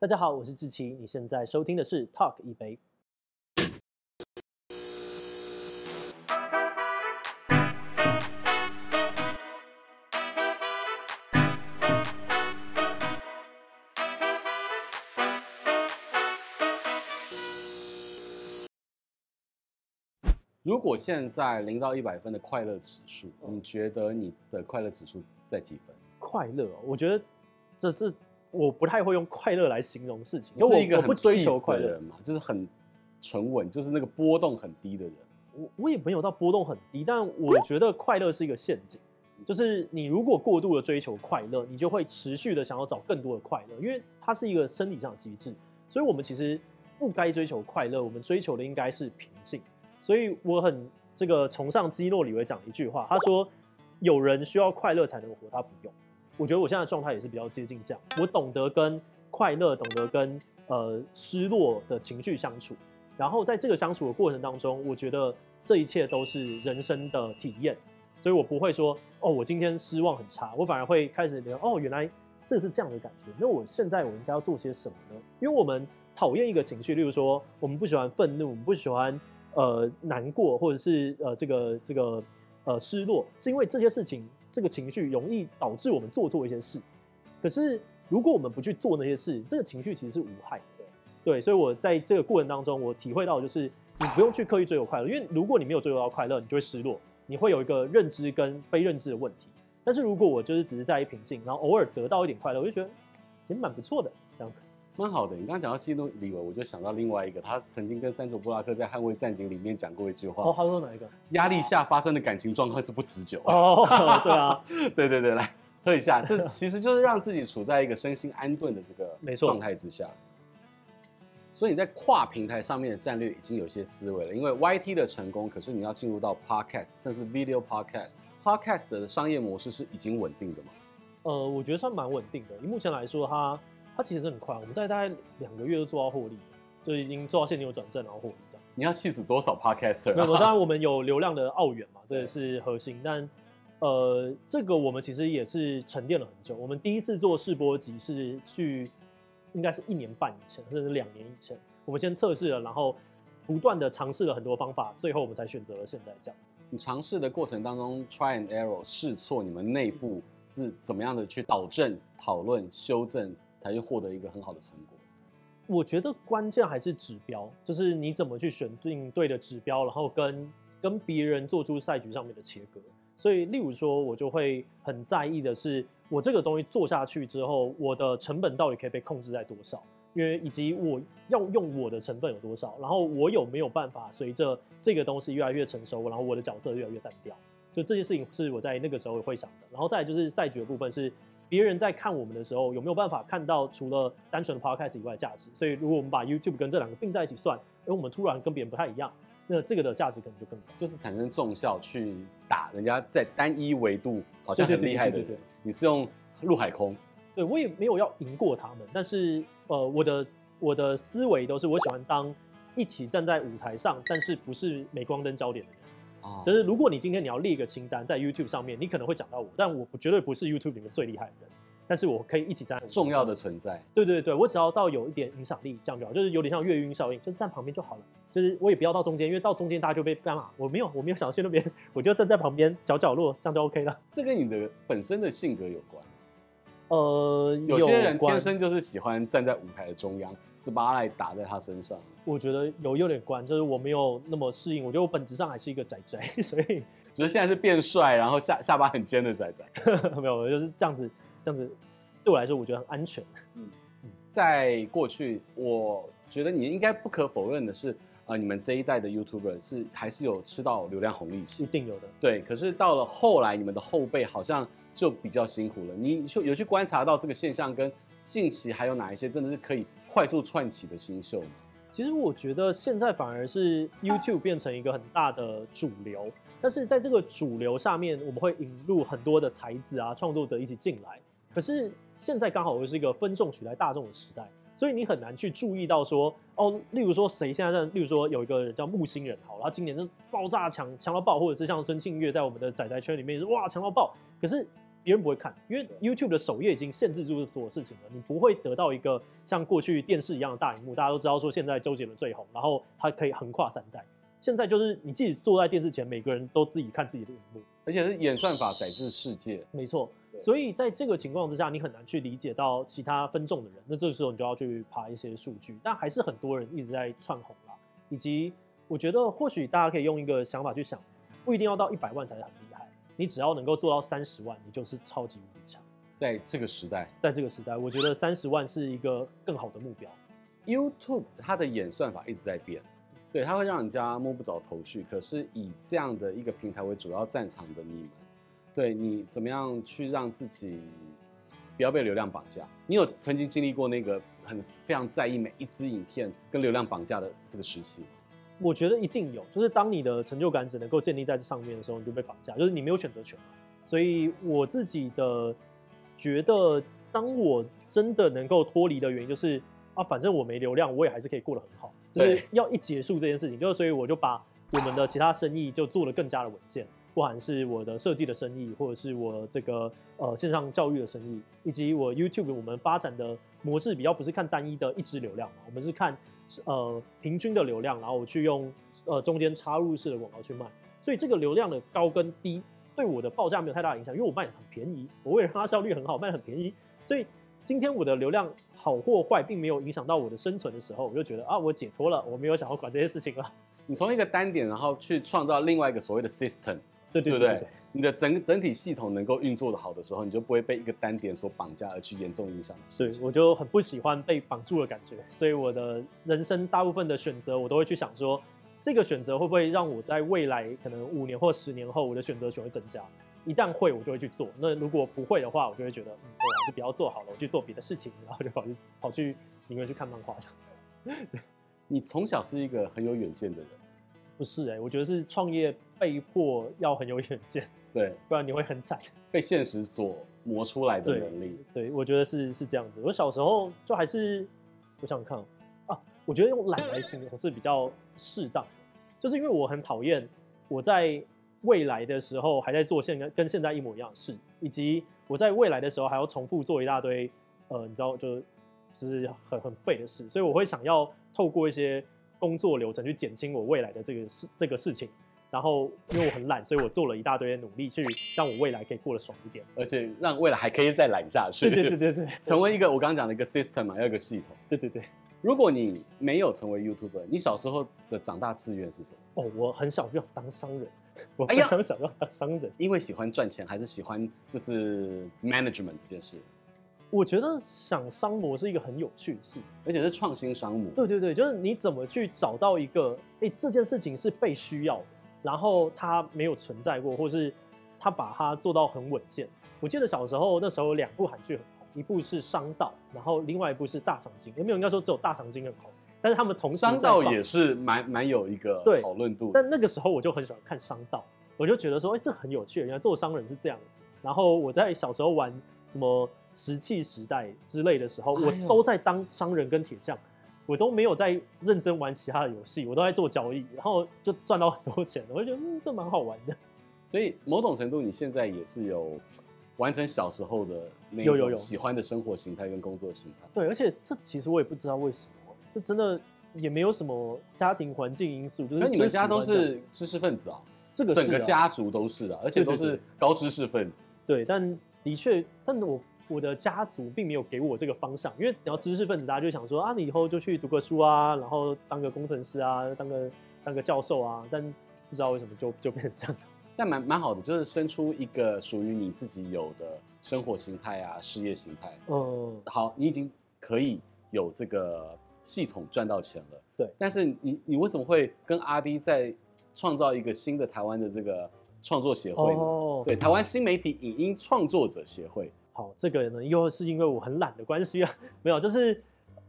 大家好，我是志奇，你现在收听的是 Talk 一杯。如果现在零到一百分的快乐指数，你觉得你的快乐指数在几分？快乐，我觉得这这我不太会用快乐来形容事情。你是一个很不追求快乐就是很沉稳，就是那个波动很低的人。我我也没有到波动很低，但我觉得快乐是一个陷阱，就是你如果过度的追求快乐，你就会持续的想要找更多的快乐，因为它是一个生理上的机制。所以我们其实不该追求快乐，我们追求的应该是平静。所以我很这个崇尚基诺里维讲的一句话，他说：“有人需要快乐才能活，他不用。”我觉得我现在状态也是比较接近这样。我懂得跟快乐，懂得跟呃失落的情绪相处，然后在这个相处的过程当中，我觉得这一切都是人生的体验。所以我不会说哦，我今天失望很差，我反而会开始聊哦，原来这是这样的感觉。那我现在我应该要做些什么呢？因为我们讨厌一个情绪，例如说我们不喜欢愤怒，我们不喜欢。呃，难过或者是呃，这个这个呃失落，是因为这些事情，这个情绪容易导致我们做错一些事。可是如果我们不去做那些事，这个情绪其实是无害的。对，所以我在这个过程当中，我体会到就是你不用去刻意追求快乐，因为如果你没有追求到快乐，你就会失落，你会有一个认知跟非认知的问题。但是如果我就是只是在意平静，然后偶尔得到一点快乐，我就觉得也蛮不错的这样。蛮好的，你刚刚讲到基诺里维，我就想到另外一个，他曾经跟三卓布拉克在《捍卫战警》里面讲过一句话。哦，他说哪一个？压力下发生的感情状况是不持久。哦，对啊，对对对，来喝一下，这其实就是让自己处在一个身心安顿的这个没错状态之下。所以你在跨平台上面的战略已经有些思维了，因为 YT 的成功，可是你要进入到 Podcast，甚至 Video Podcast，Podcast 的商业模式是已经稳定的吗？呃，我觉得算蛮稳定的。以目前来说，它。它其实是很快，我们在大概两个月就做到获利，就已经做到现金流转正，然后获利这样。你要气死多少 podcaster？没有，当然我们有流量的澳元嘛，这也是核心。但呃，这个我们其实也是沉淀了很久。我们第一次做试播集是去，应该是一年半以前，甚至两年以前。我们先测试了，然后不断的尝试了很多方法，最后我们才选择了现在这样。你尝试的过程当中，try and error 试错，你们内部是怎么样的去导正、讨论、修正？才去获得一个很好的成果。我觉得关键还是指标，就是你怎么去选定对的指标，然后跟跟别人做出赛局上面的切割。所以，例如说，我就会很在意的是，我这个东西做下去之后，我的成本到底可以被控制在多少？因为以及我要用我的成本有多少，然后我有没有办法随着这个东西越来越成熟，然后我的角色越来越单调？就这些事情是我在那个时候会想的。然后再就是赛局的部分是。别人在看我们的时候，有没有办法看到除了单纯的 podcast 以外的价值？所以，如果我们把 YouTube 跟这两个并在一起算，而我们突然跟别人不太一样，那这个的价值可能就更高，就是产生重效去打人家在单一维度好像很厉害的人。你是用陆海空？对，我也没有要赢过他们，但是呃，我的我的思维都是我喜欢当一起站在舞台上，但是不是镁光灯焦点的人。就是如果你今天你要列一个清单在 YouTube 上面，你可能会讲到我，但我绝对不是 YouTube 里面最厉害的人，但是我可以一起站在重要的存在。对对对，我只要到有一点影响力，这样就好，就是有点像月晕效应，就是站旁边就好了。就是我也不要到中间，因为到中间大家就被干嘛？我没有，我没有想要去那边，我就站在旁边角角落，这样就 OK 了。这跟你的本身的性格有关。呃，有些人天生就是喜欢站在舞台的中央，spotlight 打在他身上。我觉得有有点关，就是我没有那么适应。我觉得我本质上还是一个宅宅，所以只是现在是变帅，然后下下巴很尖的宅宅。没有，就是这样子，这样子对我来说，我觉得很安全。嗯，在过去，我觉得你应该不可否认的是，呃，你们这一代的 YouTuber 是还是有吃到流量红利期，一定有的。对，可是到了后来，你们的后辈好像。就比较辛苦了。你就有去观察到这个现象，跟近期还有哪一些真的是可以快速窜起的新秀吗？其实我觉得现在反而是 YouTube 变成一个很大的主流，但是在这个主流下面，我们会引入很多的才子啊、创作者一起进来。可是现在刚好又是一个分众取代大众的时代，所以你很难去注意到说，哦，例如说谁现在在，例如说有一个人叫木星人，好，他今年就爆炸强强到爆，或者是像孙庆月在我们的仔仔圈里面是哇强到爆，可是。别人不会看，因为 YouTube 的首页已经限制住所有事情了，你不会得到一个像过去电视一样的大荧幕。大家都知道说现在周杰伦最红，然后他可以横跨三代。现在就是你自己坐在电视前，每个人都自己看自己的荧幕，而且是演算法载至世界。没错，所以在这个情况之下，你很难去理解到其他分众的人。那这个时候你就要去爬一些数据，但还是很多人一直在窜红啦。以及我觉得或许大家可以用一个想法去想，不一定要到一百万才是很你只要能够做到三十万，你就是超级无敌强。在这个时代，在这个时代，我觉得三十万是一个更好的目标。YouTube 它的演算法一直在变。对，它会让人家摸不着头绪。可是以这样的一个平台为主要战场的你们，对你怎么样去让自己不要被流量绑架？你有曾经经历过那个很非常在意每一支影片跟流量绑架的这个时期吗？我觉得一定有，就是当你的成就感只能够建立在这上面的时候，你就被绑架，就是你没有选择权嘛。所以我自己的觉得，当我真的能够脱离的原因，就是啊，反正我没流量，我也还是可以过得很好。就是要一结束这件事情，就所以我就把我们的其他生意就做得更加的稳健，不管是我的设计的生意，或者是我这个呃线上教育的生意，以及我 YouTube 我们发展的模式比较不是看单一的一支流量，我们是看呃平均的流量，然后我去用呃中间插入式的广告去卖，所以这个流量的高跟低对我的报价没有太大影响，因为我卖的很便宜，我为了让它效率很好，卖得很便宜，所以今天我的流量。好或坏并没有影响到我的生存的时候，我就觉得啊，我解脱了，我没有想要管这些事情了。你从一个单点，然后去创造另外一个所谓的 system，对对对，对，对，对，你的整整体系统能够运作的好的时候，你就不会被一个单点所绑架而去严重影响。对，我就很不喜欢被绑住的感觉，所以我的人生大部分的选择，我都会去想说，这个选择会不会让我在未来可能五年或十年后，我的选择权会增加。一旦会，我就会去做。那如果不会的话，我就会觉得，嗯，我还是不要做好了，我去做别的事情，然后就跑去跑去宁愿去看漫画。你从小是一个很有远见的人？不是哎、欸，我觉得是创业被迫要很有远见，对，不然你会很惨，被现实所磨出来的能力。对，对，我觉得是是这样子。我小时候就还是，我想想看啊，我觉得用懒来形容是比较适当，就是因为我很讨厌我在。未来的时候还在做现跟跟现在一模一样的事，以及我在未来的时候还要重复做一大堆，呃，你知道就就是很很废的事，所以我会想要透过一些工作流程去减轻我未来的这个事这个事情，然后因为我很懒，所以我做了一大堆的努力去让我未来可以过得爽一点，而且让未来还可以再懒下去。对对对对对，成为一个我刚刚讲的一个 system 嘛，要一个系统。对对对，如果你没有成为 YouTuber，你小时候的长大志愿是什么？哦，我很小就想当商人。我非常想要当商人，哎，因为喜欢赚钱，还是喜欢就是 management 这件事？我觉得想商模是一个很有趣的事，而且是创新商模。对对对，就是你怎么去找到一个，哎，这件事情是被需要的，然后它没有存在过，或是它把它做到很稳健。我记得小时候那时候有两部韩剧很红，一部是《商道》，然后另外一部是《大长今》。有没有应该说只有《大长今》很红？但是他们同时商道也是蛮蛮有一个讨论度。但那个时候我就很喜欢看商道，我就觉得说，哎、欸，这很有趣，原来做商人是这样子。然后我在小时候玩什么石器时代之类的时候，我都在当商人跟铁匠，我都没有在认真玩其他的游戏，我都在做交易，然后就赚到很多钱。我就觉得，嗯，这蛮好玩的。所以某种程度，你现在也是有完成小时候的那种喜欢的生活形态跟工作形态。对，而且这其实我也不知道为什么。这真的也没有什么家庭环境因素，就是你们家都是知识分子啊，这个整个家族都是啊，而且都是高知识分子。对，但的确，但我我的家族并没有给我这个方向，因为你要知识分子，大家就想说啊，你以后就去读个书啊，然后当个工程师啊，当个当个教授啊，但不知道为什么就就变成这样。但蛮蛮好的，就是生出一个属于你自己有的生活形态啊，事业形态。嗯，好，你已经可以有这个。系统赚到钱了，对。但是你你为什么会跟阿 B 在创造一个新的台湾的这个创作协会？哦，对，台湾新媒体影音创作者协会。好，这个呢又是因为我很懒的关系啊，没有，就是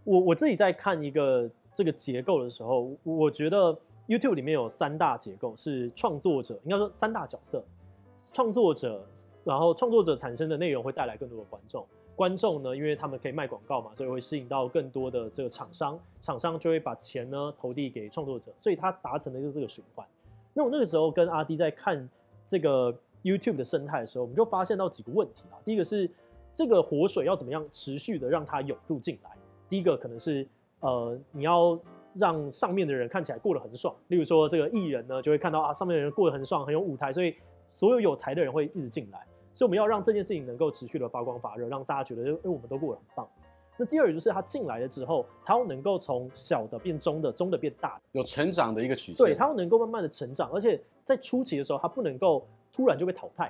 我我自己在看一个这个结构的时候，我觉得 YouTube 里面有三大结构，是创作者，应该说三大角色，创作者，然后创作者产生的内容会带来更多的观众。观众呢，因为他们可以卖广告嘛，所以会吸引到更多的这个厂商，厂商就会把钱呢投递给创作者，所以他达成的就是这个循环。那我那个时候跟阿迪在看这个 YouTube 的生态的时候，我们就发现到几个问题啊。第一个是这个活水要怎么样持续的让它涌入进来。第一个可能是呃，你要让上面的人看起来过得很爽。例如说这个艺人呢，就会看到啊，上面的人过得很爽，很有舞台，所以所有有才的人会一直进来。所以我们要让这件事情能够持续的发光发热，让大家觉得，因为我们都过得很棒。那第二就是他进来了之后，他要能够从小的变中的，中的变大，有成长的一个曲线。对，他要能够慢慢的成长，而且在初期的时候，他不能够突然就被淘汰。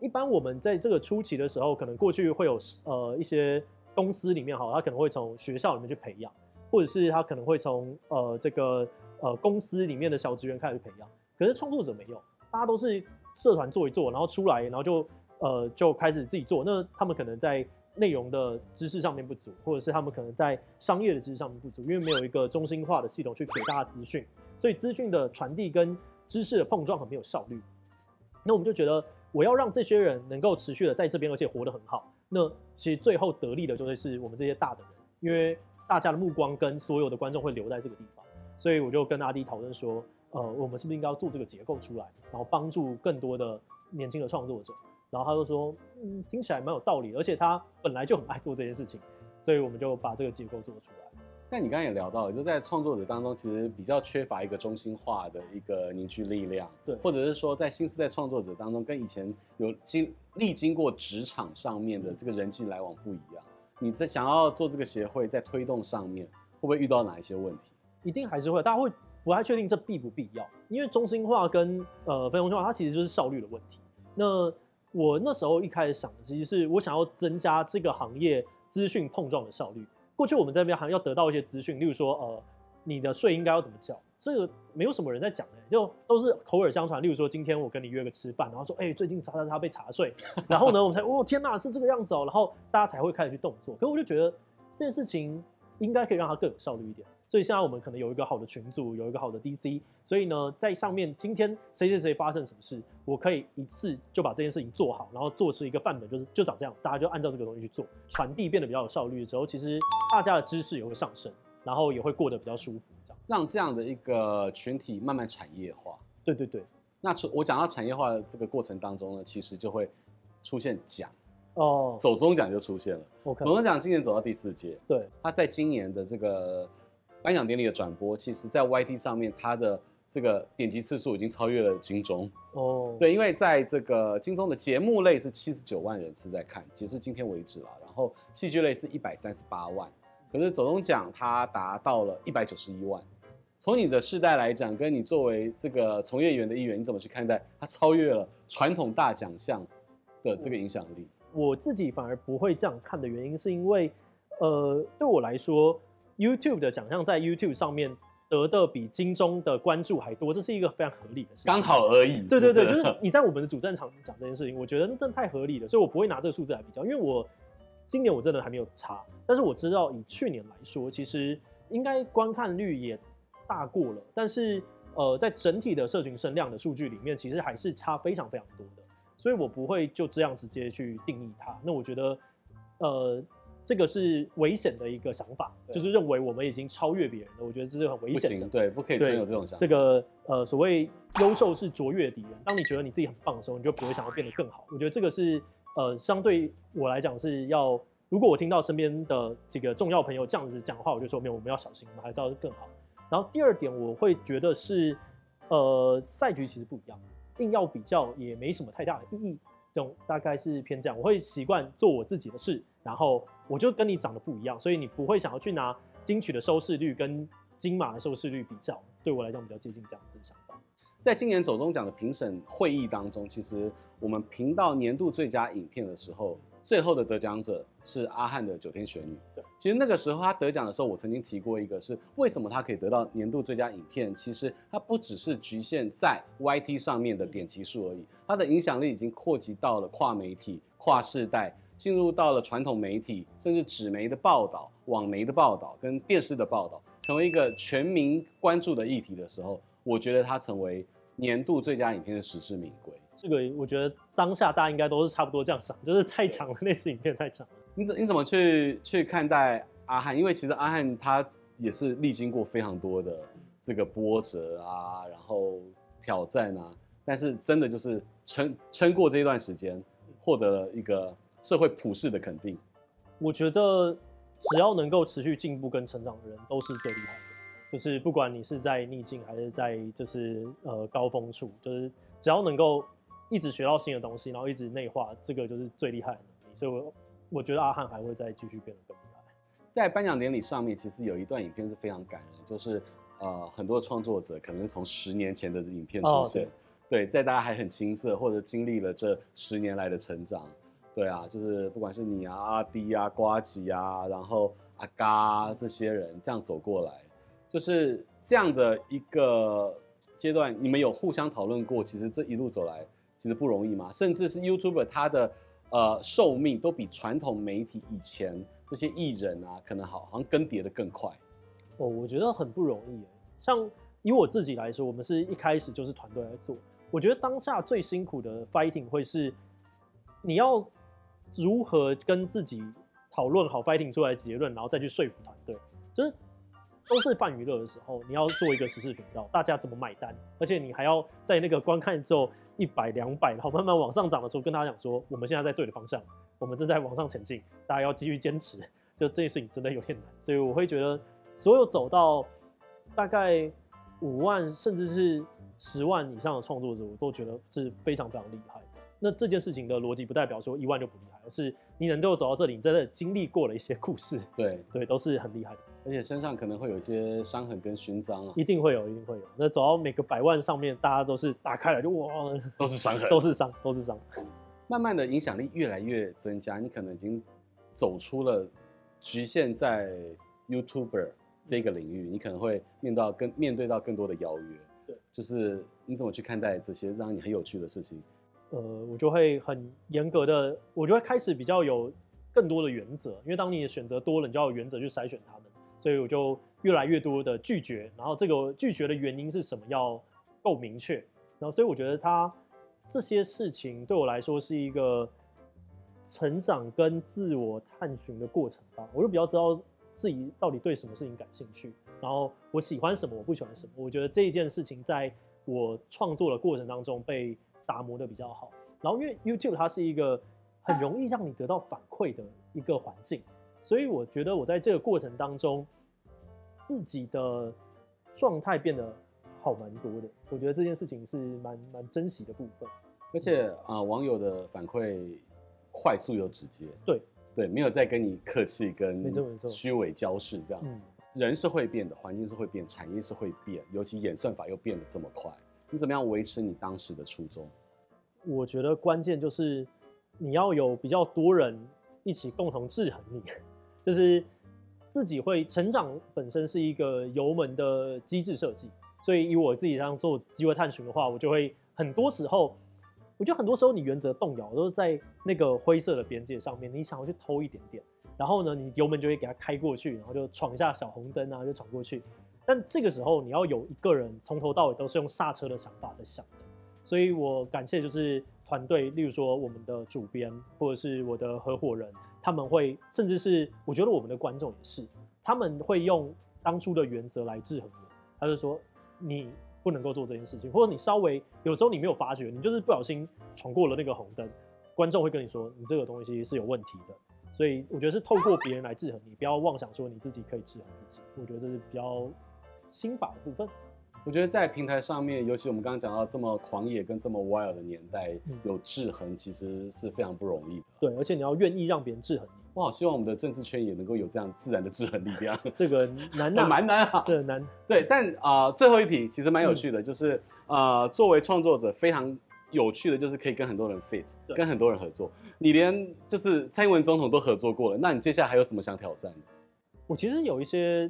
一般我们在这个初期的时候，可能过去会有呃一些公司里面哈，他可能会从学校里面去培养，或者是他可能会从呃这个呃公司里面的小职员开始培养。可是创作者没有，大家都是社团做一做，然后出来，然后就呃就开始自己做。那他们可能在。内容的知识上面不足，或者是他们可能在商业的知识上面不足，因为没有一个中心化的系统去给大家资讯，所以资讯的传递跟知识的碰撞很没有效率。那我们就觉得，我要让这些人能够持续的在这边，而且活得很好。那其实最后得利的就会是我们这些大的人，因为大家的目光跟所有的观众会留在这个地方。所以我就跟阿滴讨论说，呃，我们是不是应该要做这个结构出来，然后帮助更多的年轻的创作者。然后他就说，嗯，听起来蛮有道理，而且他本来就很爱做这件事情，所以我们就把这个结构做出来。但你刚刚也聊到了，就在创作者当中，其实比较缺乏一个中心化的一个凝聚力量，对，或者是说在新时代创作者当中，跟以前有经历经过职场上面的这个人际来往不一样。你在想要做这个协会，在推动上面，会不会遇到哪一些问题？一定还是会，大家会不太确定这必不必要，因为中心化跟呃非中心化，它其实就是效率的问题。那我那时候一开始想的，其实是我想要增加这个行业资讯碰撞的效率。过去我们这边还要得到一些资讯，例如说，呃，你的税应该要怎么缴，这个没有什么人在讲的，就都是口耳相传。例如说，今天我跟你约个吃饭，然后说，哎、最近啥啥啥被查税，然后呢，我们才，哦，天哪，是这个样子哦，然后大家才会开始去动作。可我就觉得这件事情应该可以让它更有效率一点。所以现在我们可能有一个好的群组，有一个好的 DC，所以呢，在上面今天谁谁谁发生什么事，我可以一次就把这件事情做好，然后做出一个范本，就是就长这样子，大家就按照这个东西去做，传递变得比较有效率之后，其实大家的知识也会上升，然后也会过得比较舒服，这样让这样的一个群体慢慢产业化。对对对，那我讲到产业化的这个过程当中呢，其实就会出现奖哦，走中奖就出现了。走中奖今年走到第四届，对，他在今年的这个。颁奖典礼的转播，其实，在 YT 上面，它的这个点击次数已经超越了金钟哦。对，因为在这个金钟的节目类是七十九万人次在看，截至今天为止了。然后戏剧类是一百三十八万，可是走钟奖它达到了一百九十一万。从你的世代来讲，跟你作为这个从业员的一员，你怎么去看待它超越了传统大奖项的这个影响力？我自己反而不会这样看的原因，是因为，呃，对我来说。YouTube 的奖项在 YouTube 上面得的比金钟的关注还多，这是一个非常合理的事情。刚好而已。对对对，就是你在我们的主战场讲这件事情，我觉得那真的太合理了，所以我不会拿这个数字来比较，因为我今年我真的还没有查，但是我知道以去年来说，其实应该观看率也大过了，但是呃，在整体的社群声量的数据里面，其实还是差非常非常多的，所以我不会就这样直接去定义它。那我觉得，呃。这个是危险的一个想法，就是认为我们已经超越别人了。我觉得这是很危险的，对，不可以存有这种想法。这个呃，所谓优秀是卓越的敌人。当你觉得你自己很棒的时候，你就不会想要变得更好。我觉得这个是呃，相对我来讲是要，如果我听到身边的几个重要朋友这样子讲话，我就说没有，我们要小心，我们还是要更好。然后第二点，我会觉得是呃，赛局其实不一样，硬要比较也没什么太大的意义。这种大概是偏这样，我会习惯做我自己的事，然后我就跟你长得不一样，所以你不会想要去拿金曲的收视率跟金马的收视率比较，对我来讲比较接近这样子的想法。在今年走中奖的评审会议当中，其实我们评到年度最佳影片的时候。最后的得奖者是阿翰的《九天玄女》。对，其实那个时候他得奖的时候，我曾经提过一个，是为什么他可以得到年度最佳影片？其实它不只是局限在 YT 上面的点击数而已，它的影响力已经扩及到了跨媒体、跨世代，进入到了传统媒体，甚至纸媒的报道、网媒的报道跟电视的报道，成为一个全民关注的议题的时候，我觉得它成为年度最佳影片的实至名归。这个我觉得当下大家应该都是差不多这样想，就是太长了，那次影片太长了。你怎你怎么去去看待阿汉？因为其实阿汉他也是历经过非常多的这个波折啊，然后挑战啊。但是真的就是撑撑过这一段时间，获得了一个社会普世的肯定。我觉得只要能够持续进步跟成长的人，都是最厉害的。就是不管你是在逆境还是在就是呃高峰处，就是只要能够一直学到新的东西，然后一直内化，这个就是最厉害的能力。所以我，我我觉得阿汉还会再继续变得更厉害。在颁奖典礼上面，其实有一段影片是非常感人，就是呃很多创作者可能从十年前的影片出现。哦对，在大家还很青涩，或者经历了这十年来的成长，对啊，就是不管是你啊、阿滴啊、瓜吉啊，然后阿嘎、啊、这些人这样走过来，就是这样的一个阶段，你们有互相讨论过？其实这一路走来，其实不容易嘛。甚至是 YouTuber 他的呃寿命都比传统媒体以前这些艺人啊，可能好好像更迭的更快。哦，我觉得很不容易。像以我自己来说，我们是一开始就是团队来做。我觉得当下最辛苦的 fighting 会是，你要如何跟自己讨论好 fighting 出来的结论，然后再去说服团队。就是都是泛娱乐的时候，你要做一个时事频道，大家怎么买单？而且你还要在那个观看之后一百、两百，然后慢慢往上涨的时候，跟大家讲说，我们现在在对的方向，我们正在往上前进，大家要继续坚持。就这件事情真的有点难，所以我会觉得，所有走到大概五万，甚至是。十万以上的创作者，我都觉得是非常非常厉害。那这件事情的逻辑不代表说一万就不厉害，而是你能够走到这里，你真的经历过了一些故事，对对，都是很厉害的。而且身上可能会有一些伤痕跟勋章啊，一定会有，一定会有。那走到每个百万上面，大家都是打开来就哇，都是伤痕，都是伤，都是伤。慢慢的影响力越来越增加，你可能已经走出了局限在 YouTuber 这个领域，你可能会面到更面对到更多的邀约。对，就是你怎么去看待这些让你很有趣的事情？呃，我就会很严格的，我就会开始比较有更多的原则，因为当你的选择多了，你就要有原则去筛选他们，所以我就越来越多的拒绝，然后这个拒绝的原因是什么要够明确，然后所以我觉得他这些事情对我来说是一个成长跟自我探寻的过程吧，我就比较知道自己到底对什么事情感兴趣。然后我喜欢什么，我不喜欢什么。我觉得这一件事情在我创作的过程当中被打磨的比较好。然后因为 YouTube 它是一个很容易让你得到反馈的一个环境，所以我觉得我在这个过程当中自己的状态变得好蛮多的。我觉得这件事情是蛮蛮珍惜的部分。而且啊、呃，网友的反馈快速又直接，对对，没有再跟你客气跟虚伪交涉这样。嗯人是会变的，环境是会变，产业是会变，尤其演算法又变得这么快，你怎么样维持你当时的初衷？我觉得关键就是你要有比较多人一起共同制衡你，就是自己会成长本身是一个油门的机制设计，所以以我自己这样做机会探寻的话，我就会很多时候，我觉得很多时候你原则动摇都是在那个灰色的边界上面，你想要去偷一点点。然后呢，你油门就会给它开过去，然后就闯一下小红灯啊，就闯过去。但这个时候你要有一个人从头到尾都是用刹车的想法在想的。所以我感谢就是团队，例如说我们的主编或者是我的合伙人，他们会甚至是我觉得我们的观众也是，他们会用当初的原则来制衡我。他就说你不能够做这件事情，或者你稍微有时候你没有发觉，你就是不小心闯过了那个红灯，观众会跟你说你这个东西是有问题的。所以我觉得是透过别人来制衡你，不要妄想说你自己可以制衡自己。我觉得这是比较心法的部分。我觉得在平台上面，尤其我们刚刚讲到这么狂野跟这么 wild 的年代，有制衡其实是非常不容易的。对，而且你要愿意让别人制衡你。我好希望我们的政治圈也能够有这样自然的制衡力量。这个难 啊，蛮难啊，对，难。对，但啊、呃，最后一题其实蛮有趣的，嗯、就是呃，作为创作者非常。有趣的就是可以跟很多人 fit，跟很多人合作。你连就是蔡英文总统都合作过了，那你接下来还有什么想挑战的？我其实有一些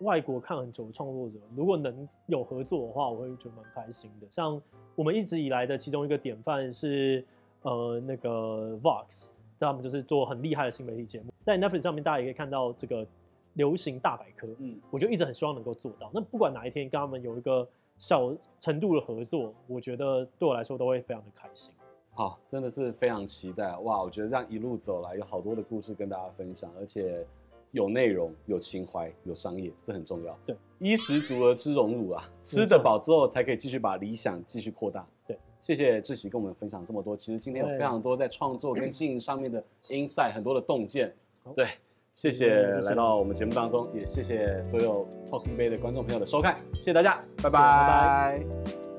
外国看很久的创作者，如果能有合作的话，我会觉得蛮开心的。像我们一直以来的其中一个典范是呃那个 Vox，他们就是做很厉害的新媒体节目，在 Netflix 上面大家也可以看到这个流行大百科。嗯，我就一直很希望能够做到。那不管哪一天跟他们有一个。小程度的合作，我觉得对我来说都会非常的开心。好，真的是非常期待哇！我觉得这样一路走来，有好多的故事跟大家分享，而且有内容、有情怀、有商业，这很重要。对，衣食足而知荣辱啊，吃得饱之后才可以继续把理想继续扩大。对，谢谢志喜跟我们分享这么多。其实今天有非常多在创作跟经营上面的 insight，很多的洞见。对，谢谢来到我们节目当中，也谢谢所有 Talking Bay 的观众朋友的收看，谢谢大家，拜拜。